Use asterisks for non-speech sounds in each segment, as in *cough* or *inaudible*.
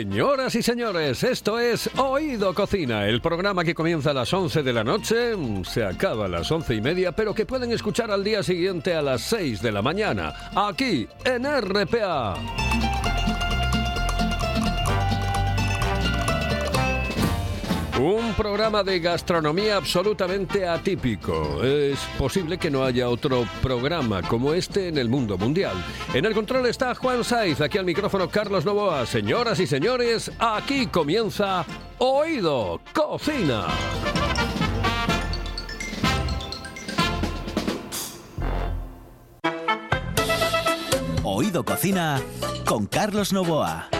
Señoras y señores, esto es Oído Cocina, el programa que comienza a las 11 de la noche, se acaba a las once y media, pero que pueden escuchar al día siguiente a las 6 de la mañana, aquí en RPA. Un programa de gastronomía absolutamente atípico. Es posible que no haya otro programa como este en el mundo mundial. En el control está Juan Saiz, aquí al micrófono Carlos Novoa. Señoras y señores, aquí comienza Oído Cocina. Oído Cocina con Carlos Novoa.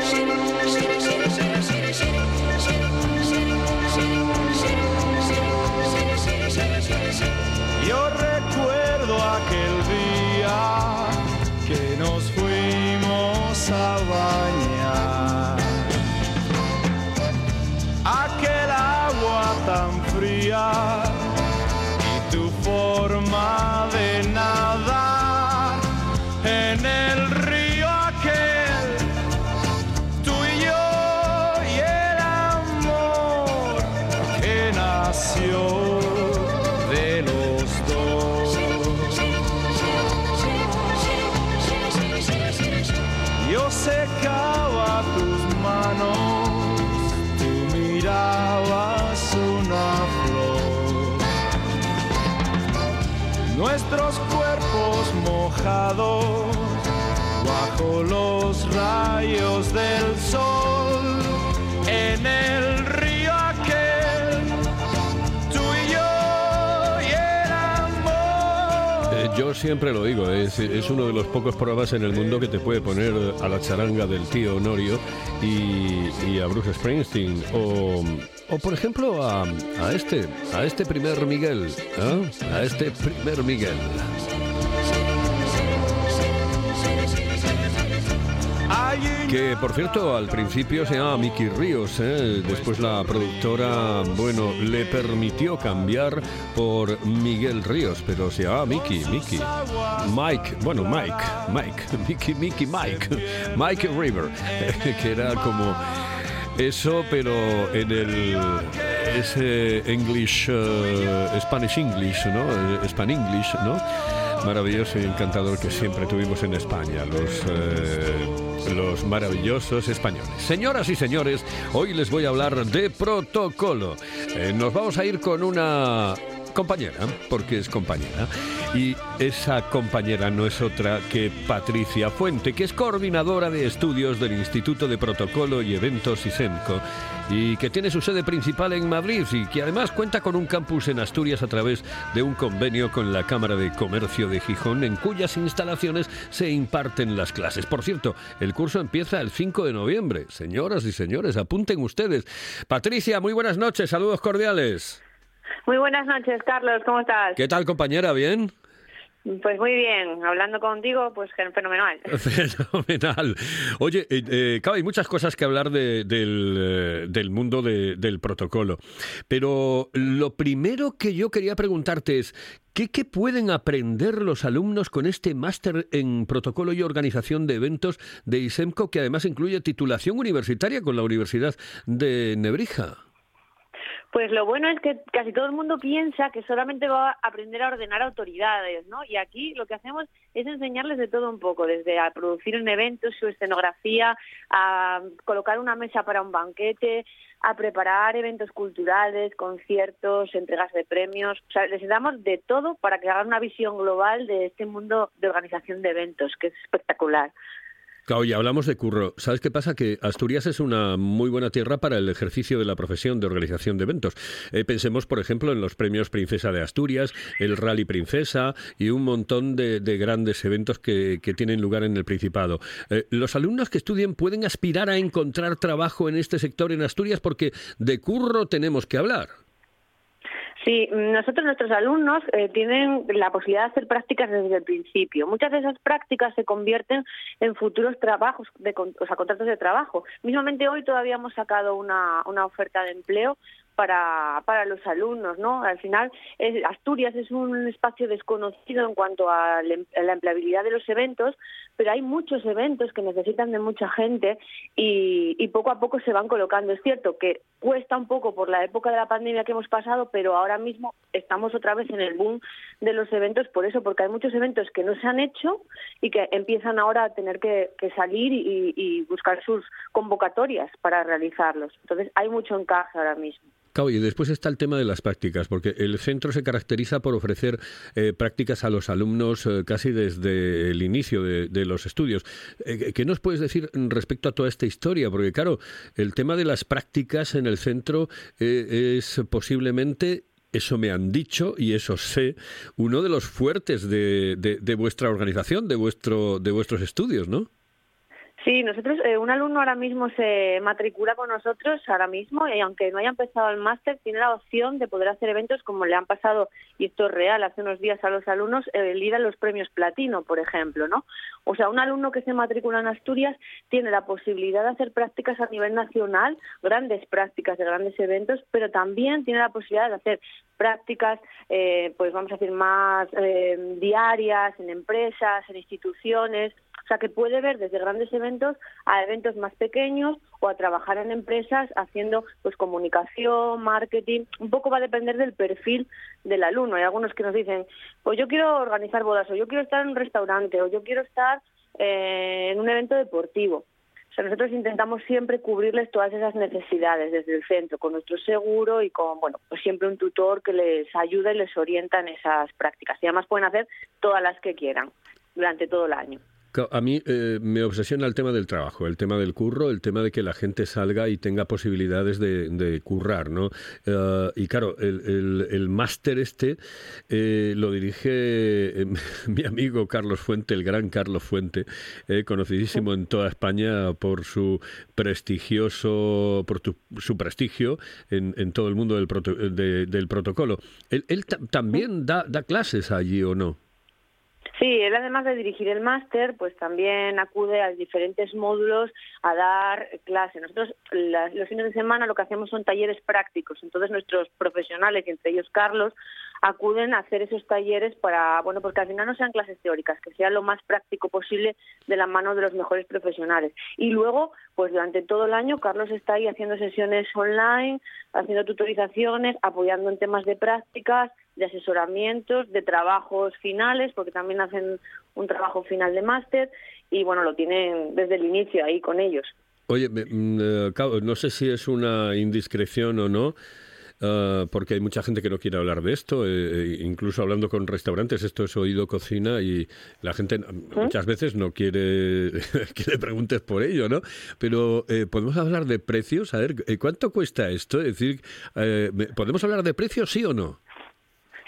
Bajo los rayos del sol en el río aquel. Tú y yo. Eh, yo siempre lo digo, es, es uno de los pocos programas en el mundo que te puede poner a la charanga del tío Honorio y, y a Bruce Springsteen. O, o por ejemplo, a, a este, a este primer Miguel. ¿eh? A este primer Miguel. Que por cierto, al principio se llamaba Mickey Ríos, ¿eh? después la productora, bueno, le permitió cambiar por Miguel Ríos, pero se llamaba Mickey, Mickey. Mike, bueno, Mike, Mike, *laughs* Mickey, Mickey, Mike, Mike River, *laughs* que era como eso, pero en el ese English, eh, Spanish English, ¿no? Eh, Span English, ¿no? Maravilloso y encantador que siempre tuvimos en España, los, eh, los maravillosos españoles. Señoras y señores, hoy les voy a hablar de protocolo. Eh, nos vamos a ir con una compañera, porque es compañera, y esa compañera no es otra que Patricia Fuente, que es coordinadora de estudios del Instituto de Protocolo y Eventos ISEMCO, y que tiene su sede principal en Madrid y que además cuenta con un campus en Asturias a través de un convenio con la Cámara de Comercio de Gijón, en cuyas instalaciones se imparten las clases. Por cierto, el curso empieza el 5 de noviembre. Señoras y señores, apunten ustedes. Patricia, muy buenas noches, saludos cordiales. Muy buenas noches, Carlos, ¿cómo estás? ¿Qué tal, compañera? ¿Bien? Pues muy bien, hablando contigo, pues fenomenal. *laughs* Fenomenal. Oye, eh, eh, claro, hay muchas cosas que hablar de- del, eh, del mundo de- del protocolo, pero lo primero que yo quería preguntarte es, ¿qué, qué pueden aprender los alumnos con este máster en protocolo y organización de eventos de ISEMCO, que además incluye titulación universitaria con la Universidad de Nebrija? Pues lo bueno es que casi todo el mundo piensa que solamente va a aprender a ordenar autoridades, ¿no? Y aquí lo que hacemos es enseñarles de todo un poco, desde a producir un evento, su escenografía, a colocar una mesa para un banquete, a preparar eventos culturales, conciertos, entregas de premios. O sea, les damos de todo para que hagan una visión global de este mundo de organización de eventos, que es espectacular. Oye, hablamos de curro. ¿Sabes qué pasa? Que Asturias es una muy buena tierra para el ejercicio de la profesión de organización de eventos. Eh, pensemos, por ejemplo, en los premios Princesa de Asturias, el Rally Princesa y un montón de, grandes eventos que, tienen lugar en el Principado. Eh, los alumnos que estudien pueden aspirar a encontrar trabajo en este sector en Asturias porque de curro tenemos que hablar. Sí, nosotros, nuestros alumnos, eh, tienen la posibilidad de hacer prácticas desde el principio. Muchas de esas prácticas se convierten en futuros trabajos, de, o sea, contratos de trabajo. Mismamente hoy todavía hemos sacado una, una oferta de empleo para, para los alumnos, ¿no? Al final, Asturias es un espacio desconocido en cuanto a, la empleabilidad de los eventos, pero hay muchos eventos que necesitan de mucha gente y, poco a poco se van colocando. Es cierto que cuesta un poco por la época de la pandemia que hemos pasado, pero ahora mismo estamos otra vez en el boom de los eventos por eso, porque hay muchos eventos que no se han hecho y que empiezan ahora a tener que, salir y buscar sus convocatorias para realizarlos. Entonces, hay mucho encaje ahora mismo y después está el tema de las prácticas, porque el centro se caracteriza por ofrecer eh, prácticas a los alumnos eh, casi desde el inicio de, los estudios. Eh, ¿Qué nos puedes decir respecto a toda esta historia? Porque claro, el tema de las prácticas en el centro es posiblemente eso me han dicho y eso sé, uno de los fuertes de, de, vuestra organización, de vuestro, de vuestros estudios, ¿no? Sí, nosotros, eh, un alumno ahora mismo se matricula con nosotros, ahora mismo, y aunque no haya empezado el máster, tiene la opción de poder hacer eventos como le han pasado, y esto es real, hace unos días a los alumnos, el ir a los premios platino, por ejemplo, ¿no? O sea, un alumno que se matricula en Asturias tiene la posibilidad de hacer prácticas a nivel nacional, grandes prácticas de grandes eventos, pero también tiene la posibilidad de hacer prácticas, eh, pues vamos a decir, más eh, diarias, en empresas, en instituciones, o sea, que puede ver desde grandes eventos a eventos más pequeños o a trabajar en empresas haciendo pues comunicación, marketing, un poco va a depender del perfil del alumno. Hay algunos que nos dicen, pues yo quiero organizar bodas o yo quiero estar en un restaurante o yo quiero estar eh, en un evento deportivo. O sea, nosotros intentamos siempre cubrirles todas esas necesidades desde el centro, con nuestro seguro y con, bueno, pues siempre un tutor que les ayuda y les orienta en esas prácticas. Y además pueden hacer todas las que quieran durante todo el año. A mí eh, me obsesiona el tema del trabajo, el tema del curro, el tema de que la gente salga y tenga posibilidades de, currar, ¿no? Eh, y claro, el, máster este eh, lo dirige *laughs* mi amigo Carlos Fuente, el gran Carlos Fuente, conocidísimo en toda España por su prestigioso, por su prestigio en, todo el mundo del, del protocolo. ¿Él, también da, da clases allí o no? Sí, él además de dirigir el máster, pues también acude a diferentes módulos a dar clase. Nosotros los fines de semana lo que hacemos son talleres prácticos, entonces nuestros profesionales, entre ellos Carlos, acuden a hacer esos talleres para, bueno, porque al final no sean clases teóricas, que sea lo más práctico posible de la mano de los mejores profesionales. Y luego, pues durante todo el año Carlos está ahí haciendo sesiones online, haciendo tutorizaciones, apoyando en temas de prácticas, de asesoramientos, de trabajos finales, porque también hacen un trabajo final de máster y bueno, lo tienen desde el inicio ahí con ellos. Oye, mm, eh, no sé si es una indiscreción o no, eh, porque hay mucha gente que no quiere hablar de esto, eh, incluso hablando con restaurantes, esto es oído cocina y la gente muchas veces no quiere *laughs* que le preguntes por ello, ¿no? Pero podemos hablar de precios, a ver, ¿cuánto cuesta esto? Es decir, ¿podemos hablar de precios, sí o no?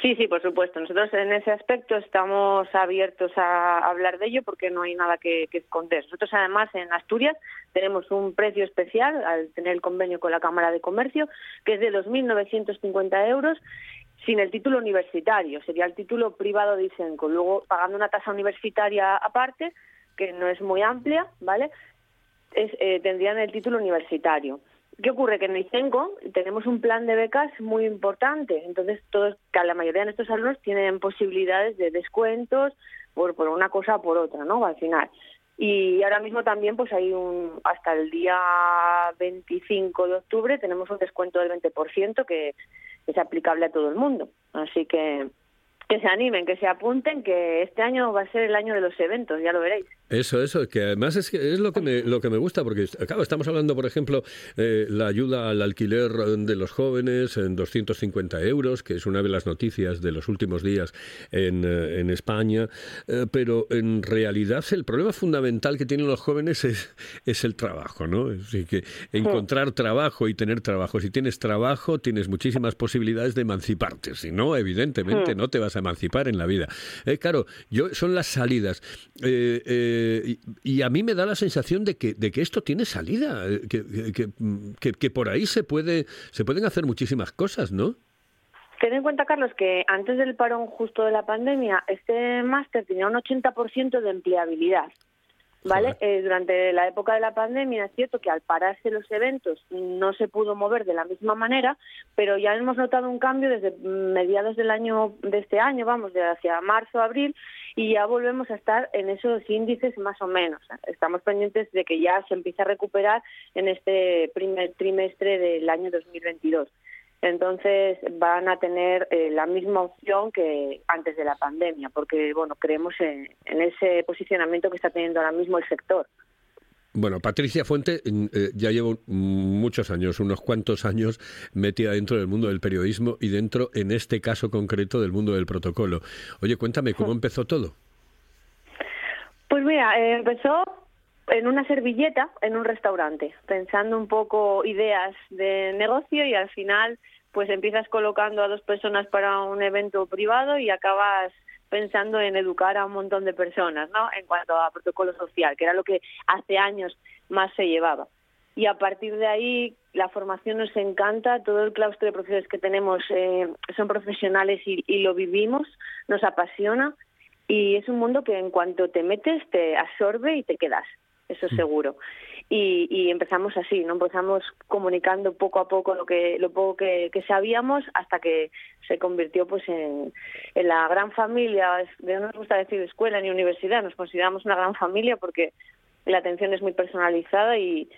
Sí, sí, por supuesto. Nosotros en ese aspecto estamos abiertos a hablar de ello porque no hay nada que, esconder. Nosotros además en Asturias tenemos un precio especial al tener el convenio con la Cámara de Comercio que es de 2.950 euros sin el título universitario. Sería el título privado de ISENCO. Luego pagando una tasa universitaria aparte que no es muy amplia, ¿vale? Eh, tendrían el título universitario. ¿Qué ocurre? Que en el CENCO tenemos un plan de becas muy importante, entonces todos, la mayoría de nuestros alumnos tienen posibilidades de descuentos por, por una cosa o por otra, ¿no? Al final. Y ahora mismo también pues hay un hasta el día 25 de octubre tenemos un descuento del 20% que es aplicable a todo el mundo. Así que que se animen, que se apunten, que este año va a ser el año de los eventos, ya lo veréis. Eso, eso, que además es, que es lo, que me, lo que me gusta, porque claro, estamos hablando, por ejemplo, eh, la ayuda al alquiler de los jóvenes en 250 euros, que es una de las noticias de los últimos días en, eh, en España, eh, pero en realidad el problema fundamental que tienen los jóvenes es, es el trabajo, ¿no? Así que encontrar trabajo y tener trabajo. Si tienes trabajo, tienes muchísimas posibilidades de emanciparte, si no, evidentemente no te vas a emancipar en la vida. claro, yo son las salidas. Eh, eh, y, a mí me da la sensación de que, de que esto tiene salida, eh, que, que, por ahí se, puede, se pueden hacer muchísimas cosas, ¿no? Ten en cuenta, Carlos, que antes del parón justo de la pandemia, este máster tenía un 80% de empleabilidad. ¿Vale? Eh, durante la época de la pandemia es cierto que al pararse los eventos no se pudo mover de la misma manera, pero ya hemos notado un cambio desde mediados del año de este año, vamos, de hacia marzo, abril, y ya volvemos a estar en esos índices más o menos. Estamos pendientes de que ya se empiece a recuperar en este primer trimestre del año 2022. Entonces van a tener eh, la misma opción que antes de la pandemia, porque bueno creemos en, ese posicionamiento que está teniendo ahora mismo el sector. Bueno, Patricia Fuente eh, ya llevo muchos años, unos cuantos años metida dentro del mundo del periodismo y dentro, en este caso concreto, del mundo del protocolo. Oye, cuéntame, ¿cómo *laughs* empezó todo? Pues mira, eh, empezó en una servilleta en un restaurante, pensando un poco ideas de negocio y al final pues empiezas colocando a dos personas para un evento privado y acabas pensando en educar a un montón de personas, ¿no? En cuanto a protocolo social, que era lo que hace años más se llevaba. Y a partir de ahí la formación nos encanta, todo el claustro de profesores que tenemos eh, son profesionales y, y lo vivimos, nos apasiona y es un mundo que en cuanto te metes te absorbe y te quedas, eso es mm. Seguro y, empezamos así, ¿no? Empezamos comunicando poco a poco lo que lo poco que, sabíamos hasta que se convirtió pues en, la gran familia, no nos gusta decir escuela ni universidad, nos consideramos una gran familia porque la atención es muy personalizada y,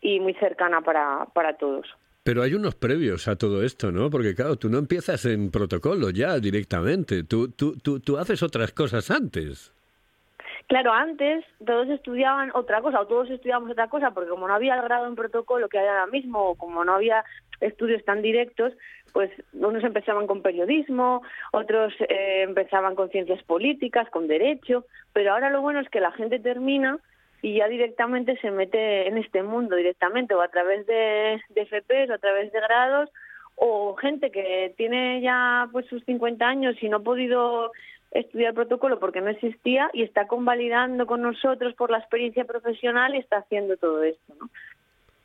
y muy cercana para, para todos. Pero hay unos previos a todo esto, ¿no? Porque claro, tú no empiezas en protocolo ya directamente, tú, tú, tú, tú haces otras cosas antes. Claro, antes todos estudiaban otra cosa, o todos estudiábamos otra cosa, porque como no había el grado en protocolo que hay ahora mismo, o como no había estudios tan directos, pues unos empezaban con periodismo, otros eh, empezaban con ciencias políticas, con derecho, pero ahora lo bueno es que la gente termina y ya directamente se mete en este mundo directamente, o a través de, de FPs, o a través de grados, o gente que tiene ya pues sus 50 años y no ha podido estudiar protocolo porque no existía y está convalidando con nosotros por la experiencia profesional y está haciendo todo esto, ¿no?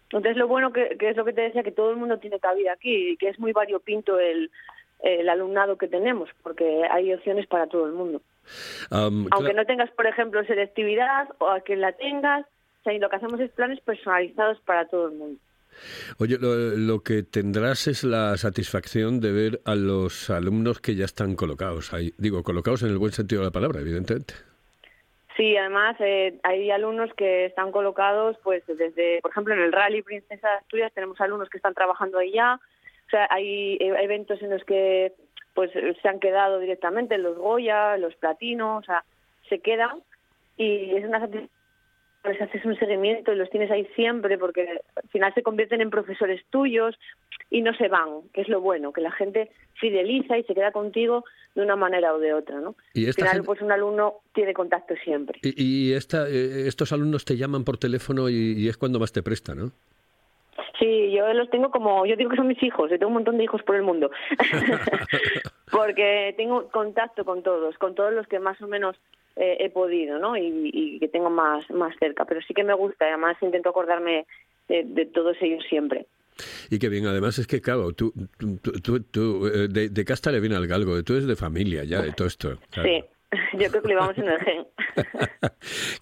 Entonces lo bueno que, es lo que te decía, que todo el mundo tiene cabida aquí y que es muy variopinto el, el alumnado que tenemos, porque hay opciones para todo el mundo. Aunque no tengas, por ejemplo, selectividad o a que la tengas, o sea, lo que hacemos es planes personalizados para todo el mundo. Oye, lo, que tendrás es la satisfacción de ver a los alumnos que ya están colocados ahí. Digo, colocados en el buen sentido de la palabra, evidentemente. Sí, además eh, hay alumnos que están colocados, pues desde, por ejemplo, en el Rally Princesa de Asturias tenemos alumnos que están trabajando ahí ya. O sea, hay eh, eventos en los que pues se han quedado directamente los Goya, los Platinos, o sea, se quedan y es una satisfacción les haces un seguimiento y los tienes ahí siempre porque al final se convierten en profesores tuyos y no se van, que es lo bueno, que la gente fideliza y se queda contigo de una manera o de otra, ¿no? Y al final, pues un alumno tiene contacto siempre. Y, esta, eh, estos alumnos te llaman por teléfono y, es cuando más te presta, ¿no? Sí, yo los tengo como, yo digo que son mis hijos, yo tengo un montón de hijos por el mundo, *laughs* *laughs* porque tengo contacto con todos, con todos los que más o menos eh, he podido, ¿no? Y, que tengo más, más cerca. Pero sí que me gusta, además intento acordarme de, todos ellos siempre. Y que bien, además es que, claro, tú, tú, tú, eh, de, de, casta le viene al galgo, tú eres de familia ya, de todo esto. Sí, *laughs* Yo creo que le vamos en el gen.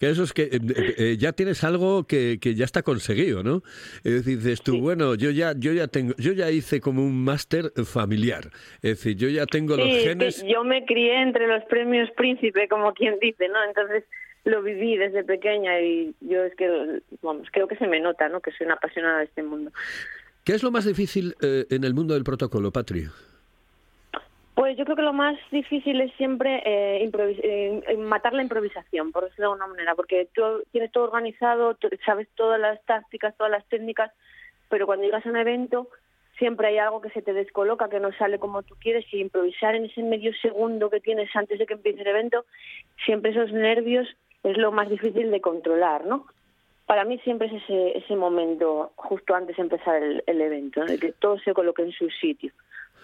*laughs* Eso es que eh, eh, ya tienes algo que, que, ya está conseguido, ¿no? Es decir, dices tú, bueno, yo ya, yo ya tengo, yo ya hice como un máster familiar. Es decir, yo ya tengo los genes. yo me crié entre los premios príncipe, como quien dice, ¿no? Entonces lo viví desde pequeña y yo es que, vamos, creo que se me nota, ¿no? Que soy una apasionada de este mundo. ¿Qué es lo más difícil eh, en el mundo del protocolo, Patri? Pues yo creo que lo más difícil es siempre eh, improvis- eh, matar la improvisación, por decirlo de alguna manera, porque tú tienes todo organizado, sabes todas las tácticas, todas las técnicas, pero cuando llegas a un evento siempre hay algo que se te descoloca, que no sale como tú quieres y improvisar en ese medio segundo que tienes antes de que empiece el evento, siempre esos nervios es lo más difícil de controlar, ¿no? Para mí siempre es ese, ese momento justo antes de empezar el, el evento, ¿no? de que todo se coloque en su sitio.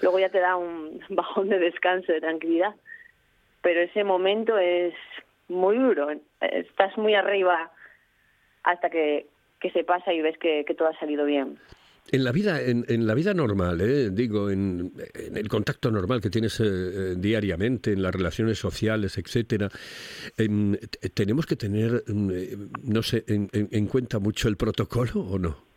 Luego ya te da un *laughs* bajón de descanso, de tranquilidad, pero ese momento es muy duro. Estás muy arriba hasta que, que se pasa y ves que, todo ha salido bien. En la vida, en, en la vida normal, ¿eh? digo, en, el contacto normal que tienes eh, eh, diariamente, en las relaciones sociales, etcétera, em, tenemos que tener, mm, eh, no sé, en- en cuenta mucho el protocolo o no.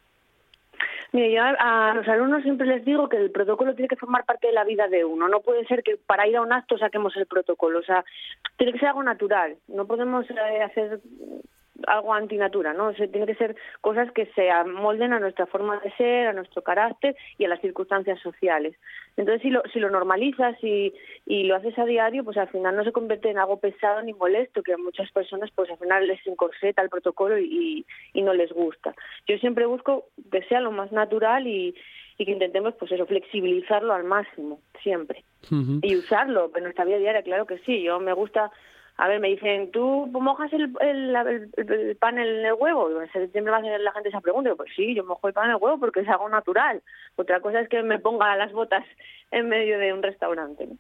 Mire, yo a, los alumnos siempre les digo que el protocolo tiene que formar parte de la vida de uno. No puede ser que para ir a un acto saquemos el protocolo. O sea, tiene que ser algo natural. No podemos eh, hacer algo antinatura, ¿no? O sea, tiene que ser cosas que se amolden a nuestra forma de ser, a nuestro carácter y a las circunstancias sociales. Entonces, si lo, si lo normalizas y, y lo haces a diario, pues al final no se convierte en algo pesado ni molesto, que a muchas personas pues al final les encorseta el protocolo y, y no les gusta. Yo siempre busco que sea lo más natural y, y que intentemos pues eso, flexibilizarlo al máximo, siempre. Y usarlo en nuestra vida diaria, claro que sí. Yo me gusta a ver, me dicen, ¿tú mojas el, el, el- el pan en el huevo? Siempre me hace la gente esa pregunta. Yo, pues sí, yo mojo el pan en el huevo porque es algo natural. Otra cosa es que me ponga las botas en medio de un restaurante. ¿no?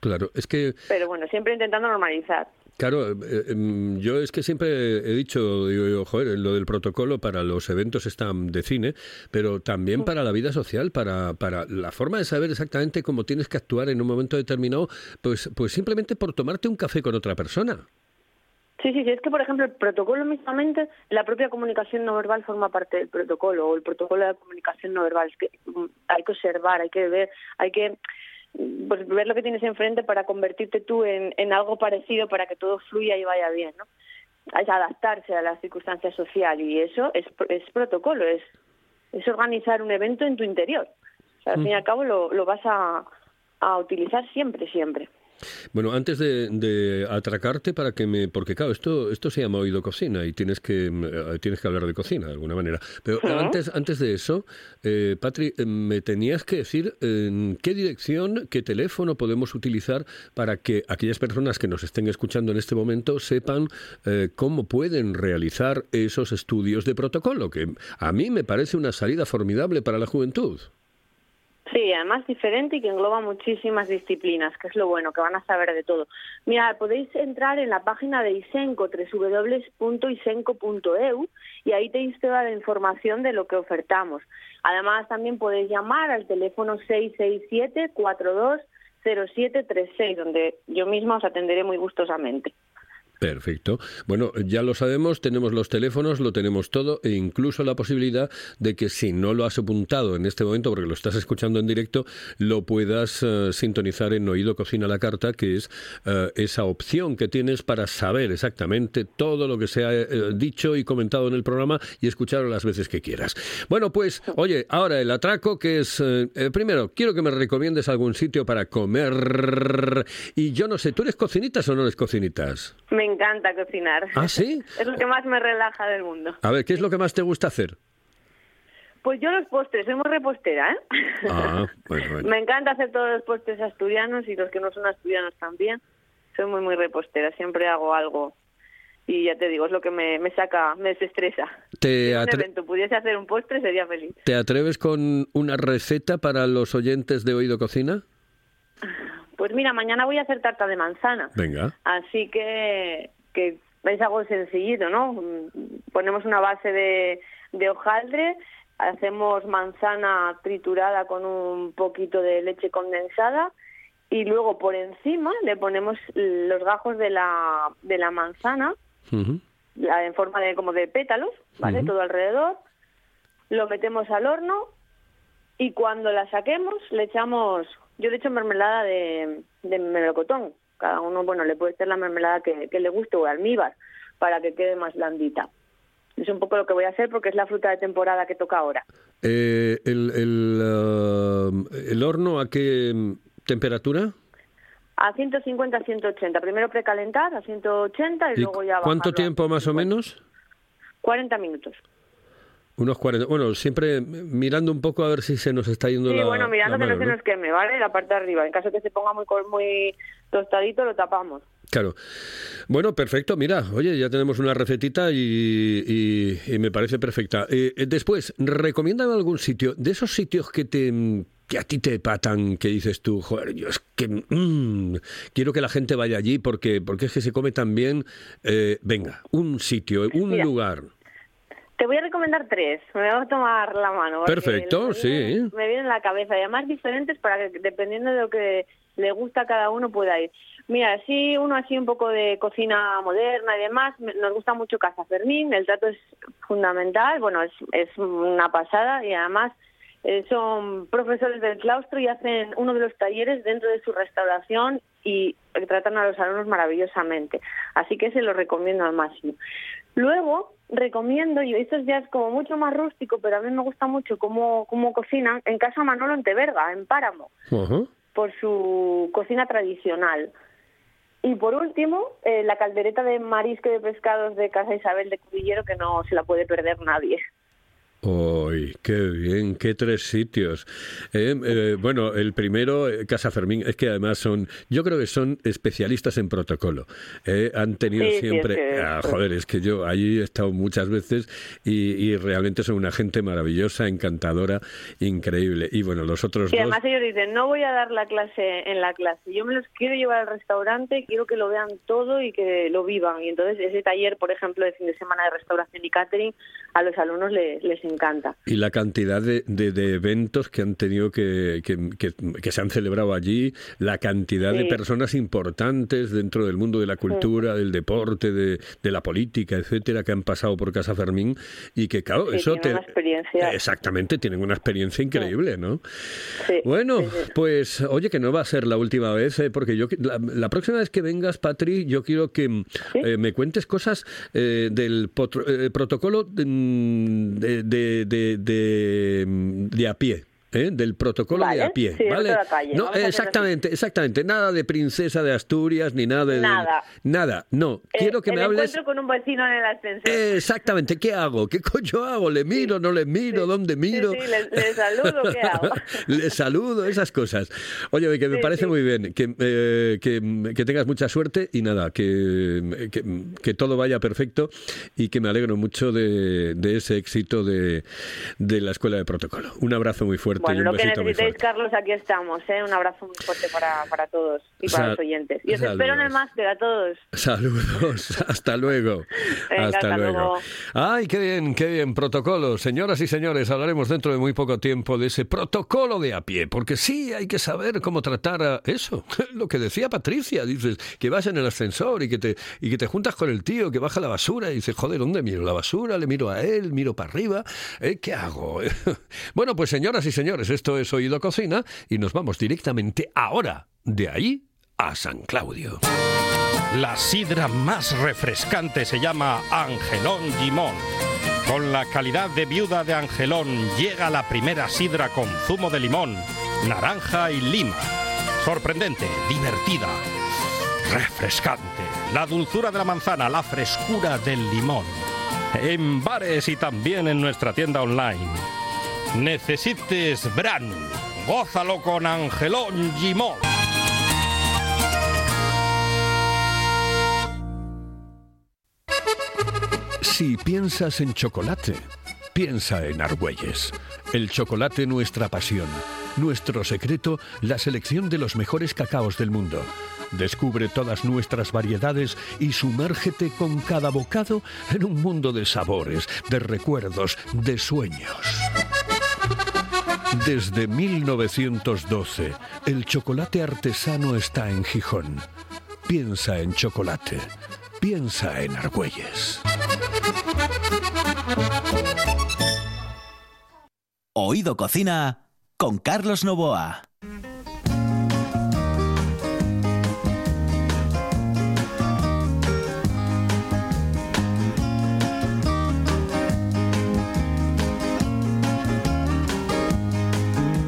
Claro, es que Pero bueno, siempre intentando normalizar. Claro, eh, em, yo es que siempre he dicho, digo, yo, joder, lo del protocolo para los eventos está de cine, pero también para la vida social, para, para la forma de saber exactamente cómo tienes que actuar en un momento determinado, pues, pues simplemente por tomarte un café con otra persona. Sí, sí, sí, es que por ejemplo el protocolo mismamente, la propia comunicación no verbal forma parte del protocolo, o el protocolo de comunicación no verbal, es que mm, hay que observar, hay que ver, hay que pues, ver lo que tienes enfrente para convertirte tú en, en algo parecido para que todo fluya y vaya bien, ¿no? Es adaptarse a la circunstancia social y eso es, es protocolo, es, es organizar un evento en tu interior. O sea, al fin y al cabo lo, lo vas a, a utilizar siempre, siempre. Bueno, antes de, de atracarte para que me, porque claro, esto esto se llama oído cocina y tienes que mm, eh, tienes que hablar de cocina de alguna manera. Pero Sí. antes antes de eso, eh, Patri, eh, me tenías que decir en qué dirección, qué teléfono podemos utilizar para que aquellas personas que nos estén escuchando en este momento sepan eh, cómo pueden realizar esos estudios de protocolo, que a mí me parece una salida formidable para la juventud. Sí, además diferente y que engloba muchísimas disciplinas, que es lo bueno, que van a saber de todo. Mira, podéis entrar en la página de Isenco, www.isenco.eu, y ahí tenéis toda la información de lo que ofertamos. Además, también podéis llamar al teléfono 667-420736, donde yo misma os atenderé muy gustosamente. Perfecto. Bueno, ya lo sabemos, tenemos los teléfonos, lo tenemos todo e incluso la posibilidad de que si no lo has apuntado en este momento, porque lo estás escuchando en directo, lo puedas eh, sintonizar en Oído Cocina la Carta, que es eh, esa opción que tienes para saber exactamente todo lo que se ha eh, dicho y comentado en el programa y escucharlo las veces que quieras. Bueno, pues, oye, ahora el atraco, que es, primero, quiero que me recomiendes algún sitio para comer y yo no sé, ¿tú eres cocinitas o no eres cocinitas? Encanta cocinar. ¿Ah, sí? *laughs* Es lo que más me relaja del mundo. A ver, ¿qué es lo que más te gusta hacer? Pues yo los postres, soy muy repostera, ¿eh? Ah, bueno, bueno. *laughs* Me encanta hacer todos los postres asturianos y los que no son asturianos también. Soy muy, muy repostera, siempre hago algo. Y ya te digo, es lo que me, me saca, me desestresa. ¿Te, Si un evento pudiese hacer un postre, sería feliz. te atreves con una receta para los oyentes de Oído Cocina? *laughs* Pues mira, mañana voy a hacer tarta de manzana. Venga. Así que, que es algo sencillito, ¿no? Ponemos una base de, de hojaldre, hacemos manzana triturada con un poquito de leche condensada y luego por encima le ponemos los gajos de la, de la manzana en forma de como de pétalos, ¿vale? Todo alrededor. Lo metemos al horno y cuando la saquemos le echamos, yo le echo mermelada de, de melocotón, Cada uno, bueno, le puede ser la mermelada que, que le guste o almíbar para que quede más blandita. Es un poco lo que voy a hacer porque es la fruta de temporada que toca ahora. Eh, el, el, ah, ¿El horno a qué temperatura? A 150, 180. Primero precalentar a 180 y, ¿Y luego ya ¿Cuánto bajarlo a tiempo más o 150. menos? 40 minutos. Unos 40. Bueno, siempre mirando un poco a ver si se nos está yendo Sí, la bueno, mirando que no se ¿no? nos queme, ¿vale? La parte de arriba. En caso que se ponga muy, muy tostadito, lo tapamos. Claro. Bueno, perfecto. Mira, oye, ya tenemos una recetita y, y- y me parece perfecta. Eh, eh, después, recomiéndame algún sitio, de esos sitios que te que a ti te patan, que dices tú, joder, yo es que mm, quiero que la gente vaya allí porque porque es que se come tan bien. Eh, venga, un sitio, un Mira. lugar. Te voy a recomendar tres. Me voy a tomar la mano. Perfecto, me sí. Me vienen en la cabeza. Y además diferentes para que, dependiendo de lo que le gusta a cada uno, pueda ir. Mira, sí, uno así un poco de cocina moderna y demás. Nos gusta mucho Casa Fermín. El trato es fundamental. Bueno, es, es una pasada y además eh, son profesores del claustro y hacen uno de los talleres dentro de su restauración y tratan a los alumnos maravillosamente. Así que se lo recomiendo al máximo. Luego, recomiendo, y esto ya es como mucho más rústico, pero a mí me gusta mucho cómo, cómo cocinan, en Casa Manolo en Teberga, en Páramo, por su cocina tradicional. Y por último, eh, la caldereta de marisco y de pescados de Casa Isabel de Cudillero, que no se la puede perder nadie. ¡Ay, qué bien! ¡Qué tres sitios! Eh, eh, bueno, el primero, eh, Casa Fermín, es que además son, yo creo que son especialistas en protocolo. Eh, han tenido Sí, sí, siempre, es que- ah, joder, es que yo allí he estado muchas veces y, y realmente son una gente maravillosa, encantadora, increíble. Y bueno, los otros Y dos, además ellos dicen, no voy a dar la clase en la clase, yo me los quiero llevar al restaurante, quiero que lo vean todo y que lo vivan. Y entonces ese taller, por ejemplo, de fin de semana de restauración y catering, a los alumnos les, les encanta. y la cantidad de, de- de eventos que han tenido que, que, que- que se han celebrado allí, la cantidad de personas importantes dentro del mundo de la cultura, del deporte, de, de la política, etcétera, que han pasado por Casa Fermín y que, claro, Sí, eso tienen una experiencia. Exactamente, tienen una experiencia increíble, ¿no? Sí, Bueno, pues oye, que no va a ser la última vez, ¿eh? porque yo la, la próxima vez que vengas, Patri, yo quiero que eh, me cuentes cosas eh, del potro- eh, protocolo de, mm, de, de, de- de, mm, a pie. ¿Eh? del protocolo de a pie, sí, de ¿vale? toda la calle. No, exactamente, exactamente, nada de princesa de Asturias ni nada de Nada. nada, no, Eh, quiero que me hables encuentro con un vecino en el ascensor. Exactamente, ¿qué hago? ¿Qué coño hago? ¿Le miro? ¿No le miro? Sí. ¿Dónde miro? sí, le- le saludo, ¿qué *laughs* hago? le saludo, esas cosas. Oye, que me parece muy bien, que, eh, que, que tengas mucha suerte y nada, que, que, que todo vaya perfecto y que me alegro mucho de, de ese éxito de, de la Escuela de Protocolo. Un abrazo muy fuerte Bueno, y un lo que necesitéis, fuerte. Carlos, aquí estamos. ¿eh? Un abrazo muy fuerte para, para todos y para los oyentes. Y os saludos. espero en el máster a todos. Saludos, *laughs* hasta luego. Venga, hasta, hasta luego. luego. Ay, qué bien, qué bien. Protocolo. Señoras y señores, hablaremos dentro de muy poco tiempo de ese protocolo de a pie, porque sí hay que saber cómo tratar a eso. *laughs* Lo que decía Patricia, dices, que vas en el ascensor y que te, y que te juntas con el tío que baja la basura y dices, joder, ¿dónde miro la basura? Le miro a él, miro para arriba. ¿Eh? ¿Qué hago? *laughs* bueno, pues señoras y señores, esto es Oído Cocina y nos vamos directamente ahora de ahí a San Claudio. La sidra más refrescante se llama Angelón Gimón. Con la calidad de viuda de Angelón llega la primera sidra con zumo de limón, naranja y lima. Sorprendente, divertida, refrescante. La dulzura de la manzana, la frescura del limón. En bares y también en nuestra tienda online. Necesites Bran. Gózalo con Angelón Gimón. Si piensas en chocolate, piensa en Argüelles. El chocolate nuestra pasión. Nuestro secreto, la selección de los mejores cacaos del mundo. Descubre todas nuestras variedades y sumérgete con cada bocado en un mundo de sabores, de recuerdos, de sueños. Desde 1912, el chocolate artesano está en Gijón. Piensa en chocolate. Piensa en Argüelles. Oído Cocina con Carlos Novoa.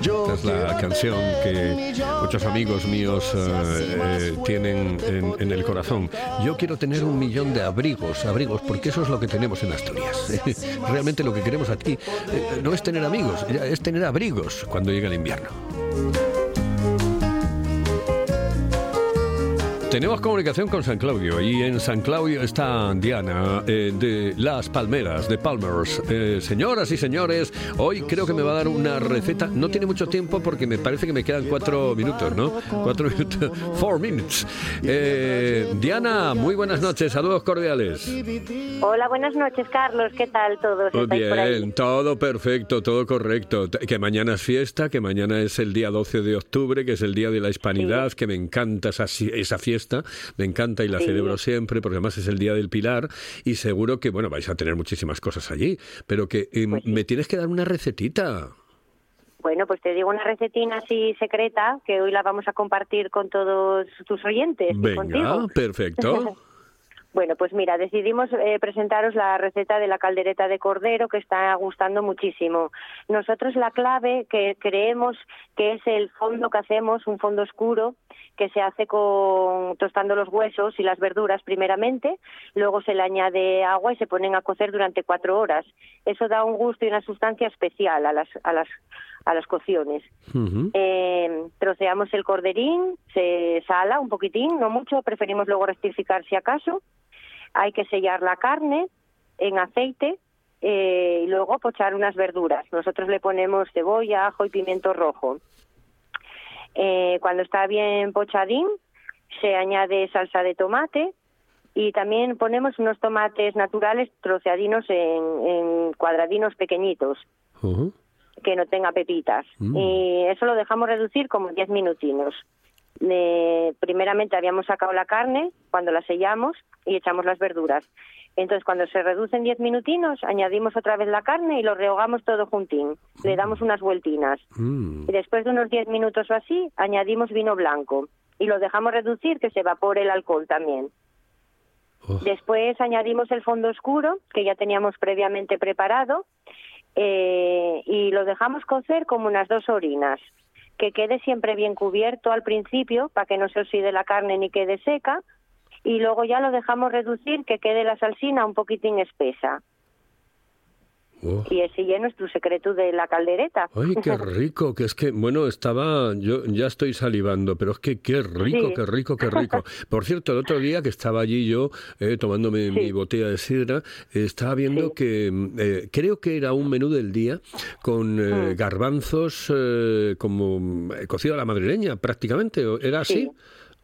Esta es la canción que muchos amigos míos eh, eh, tienen en, en el corazón. Yo quiero tener un millón de abrigos, abrigos, porque eso es lo que tenemos en Asturias. *laughs* Realmente lo que queremos aquí eh, no es tener amigos, es tener abrigos cuando llega el invierno. Tenemos comunicación con San Claudio y en San Claudio está Diana eh, de Las Palmeras, de Palmers. Eh, señoras y señores, hoy creo que me va a dar una receta. No tiene mucho tiempo porque me parece que me quedan cuatro minutos, ¿no? Cuatro *laughs* minutos, four minutes. Eh, Diana, muy buenas noches, saludos cordiales. Hola, buenas noches, Carlos. ¿Qué tal todos? Muy ¿Estáis por ahí? bien, todo perfecto, todo correcto. Que mañana es fiesta, que mañana es el día 12 de octubre, que es el día de la hispanidad, que me encanta esa, esa fiesta, me encanta y la Sí. celebro siempre, porque además es el día del Pilar y seguro que, bueno, vais a tener muchísimas cosas allí, pero que eh, Pues sí. me tienes que dar una recetita. Bueno, pues te digo una recetina así secreta que hoy la vamos a compartir con todos tus oyentes. Venga, perfecto. *laughs* Bueno, pues mira, decidimos eh, presentaros la receta de la caldereta de cordero que está gustando muchísimo. Nosotros la clave que creemos que es el fondo que hacemos, un fondo oscuro, que se hace con tostando los huesos y las verduras primeramente, luego se le añade agua y se ponen a cocer durante cuatro horas. Eso da un gusto y una sustancia especial a las, a las, a las cocciones. Eh, troceamos el corderín, se sala un poquitín, no mucho, preferimos luego rectificar si acaso. Hay que sellar la carne en aceite eh, y luego pochar unas verduras. Nosotros le ponemos cebolla, ajo y pimiento rojo. Eh, cuando está bien pochadín, se añade salsa de tomate y también ponemos unos tomates naturales troceadinos en, en cuadradinos pequeñitos que no tenga pepitas. Mm. Y eso lo dejamos reducir como 10 minutinos. Eh, primeramente habíamos sacado la carne cuando la sellamos y echamos las verduras. Entonces, cuando se reducen 10 minutinos, añadimos otra vez la carne y lo rehogamos todo juntín. Le damos unas vueltinas. Mm. Y después de unos 10 minutos o así, añadimos vino blanco. Y lo dejamos reducir, que se evapore el alcohol también. Oh. Después añadimos el fondo oscuro, que ya teníamos previamente preparado, eh, y lo dejamos cocer como unas dos horinas. Que quede siempre bien cubierto al principio, para que no se oxide la carne ni quede seca, y luego ya lo dejamos reducir, que quede la salsina un poquitín espesa. Oh. Y ese ya es nuestro secreto de la caldereta. Ay, qué *laughs* rico, que es que, bueno, estaba, yo ya estoy salivando, pero es que qué rico, Sí. qué rico, qué rico. *laughs* Por cierto, el otro día que estaba allí yo eh, tomándome mi botella de sidra, eh, estaba viendo Sí. que eh, creo que era un menú del día con eh, Mm. garbanzos eh, como cocido a la madrileña, prácticamente. ¿o ¿Era así? Sí.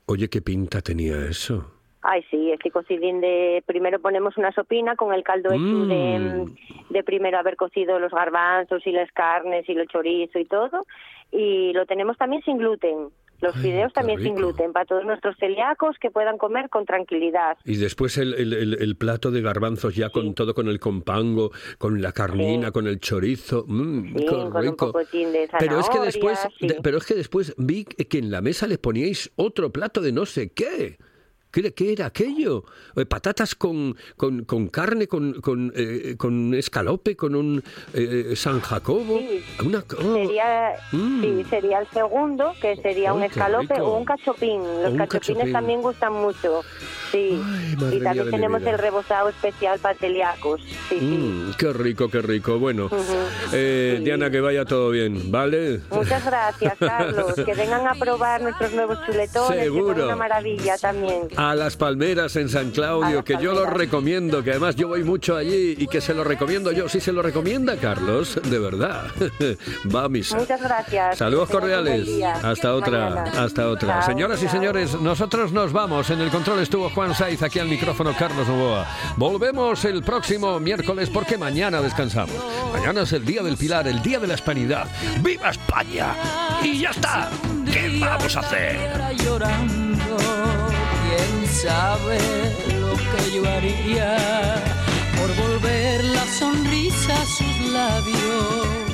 Oye, qué pinta tenía eso. Ay, sí, este cocidín de... Primero ponemos una sopina con el caldo hecho de, Mm. de primero haber cocido los garbanzos y las carnes y el chorizo y todo. Y lo tenemos también sin gluten. Los Ay, fideos también sin gluten, para todos nuestros celíacos que puedan comer con tranquilidad. Y después el, el- el- el plato de garbanzos ya con todo, con el compango, con la carnina, Sí. con el chorizo. Mm, Sí, con un rico. poquitín de Pero es que después, de- pero es que después vi que en la mesa le poníais otro plato de no sé qué. ¿Qué, qué era aquello? Eh, Patatas con, con, con carne, con, con, eh, con escalope, con un eh, San Jacobo. Sí. Una, oh, Sería, Mm. sí, sería el segundo, que sería un Ay, qué escalope rico. o un cachopín. Los un cachopines cachopín. también gustan mucho. Sí. Ay, y también tenemos el rebozado especial para celíacos. Sí, mm, qué rico, qué rico. Bueno, eh. Diana, que vaya todo bien, ¿vale? Muchas gracias, Carlos. *laughs* Que vengan a probar nuestros nuevos chuletones, que Seguro. son una maravilla también. A las palmeras en San Claudio, que yo lo recomiendo, que además yo voy mucho allí y que se lo recomiendo yo. Si se lo recomienda Carlos, de verdad. *laughs* Va a misa. Muchas gracias. Saludos cordiales. Hasta otra, Mañana. hasta otra. Chao, Señoras y señores, nosotros nos vamos. En el control estuvo Juan Saiz, aquí al micrófono Carlos Novoa. Volvemos el próximo miércoles porque mañana descansamos. Mañana es el Día del Pilar, el Día de la Hispanidad. ¡Viva España! Y ya está. ¿Qué vamos a hacer? llorando, sabe lo que yo haría por volver la sonrisa a sus labios.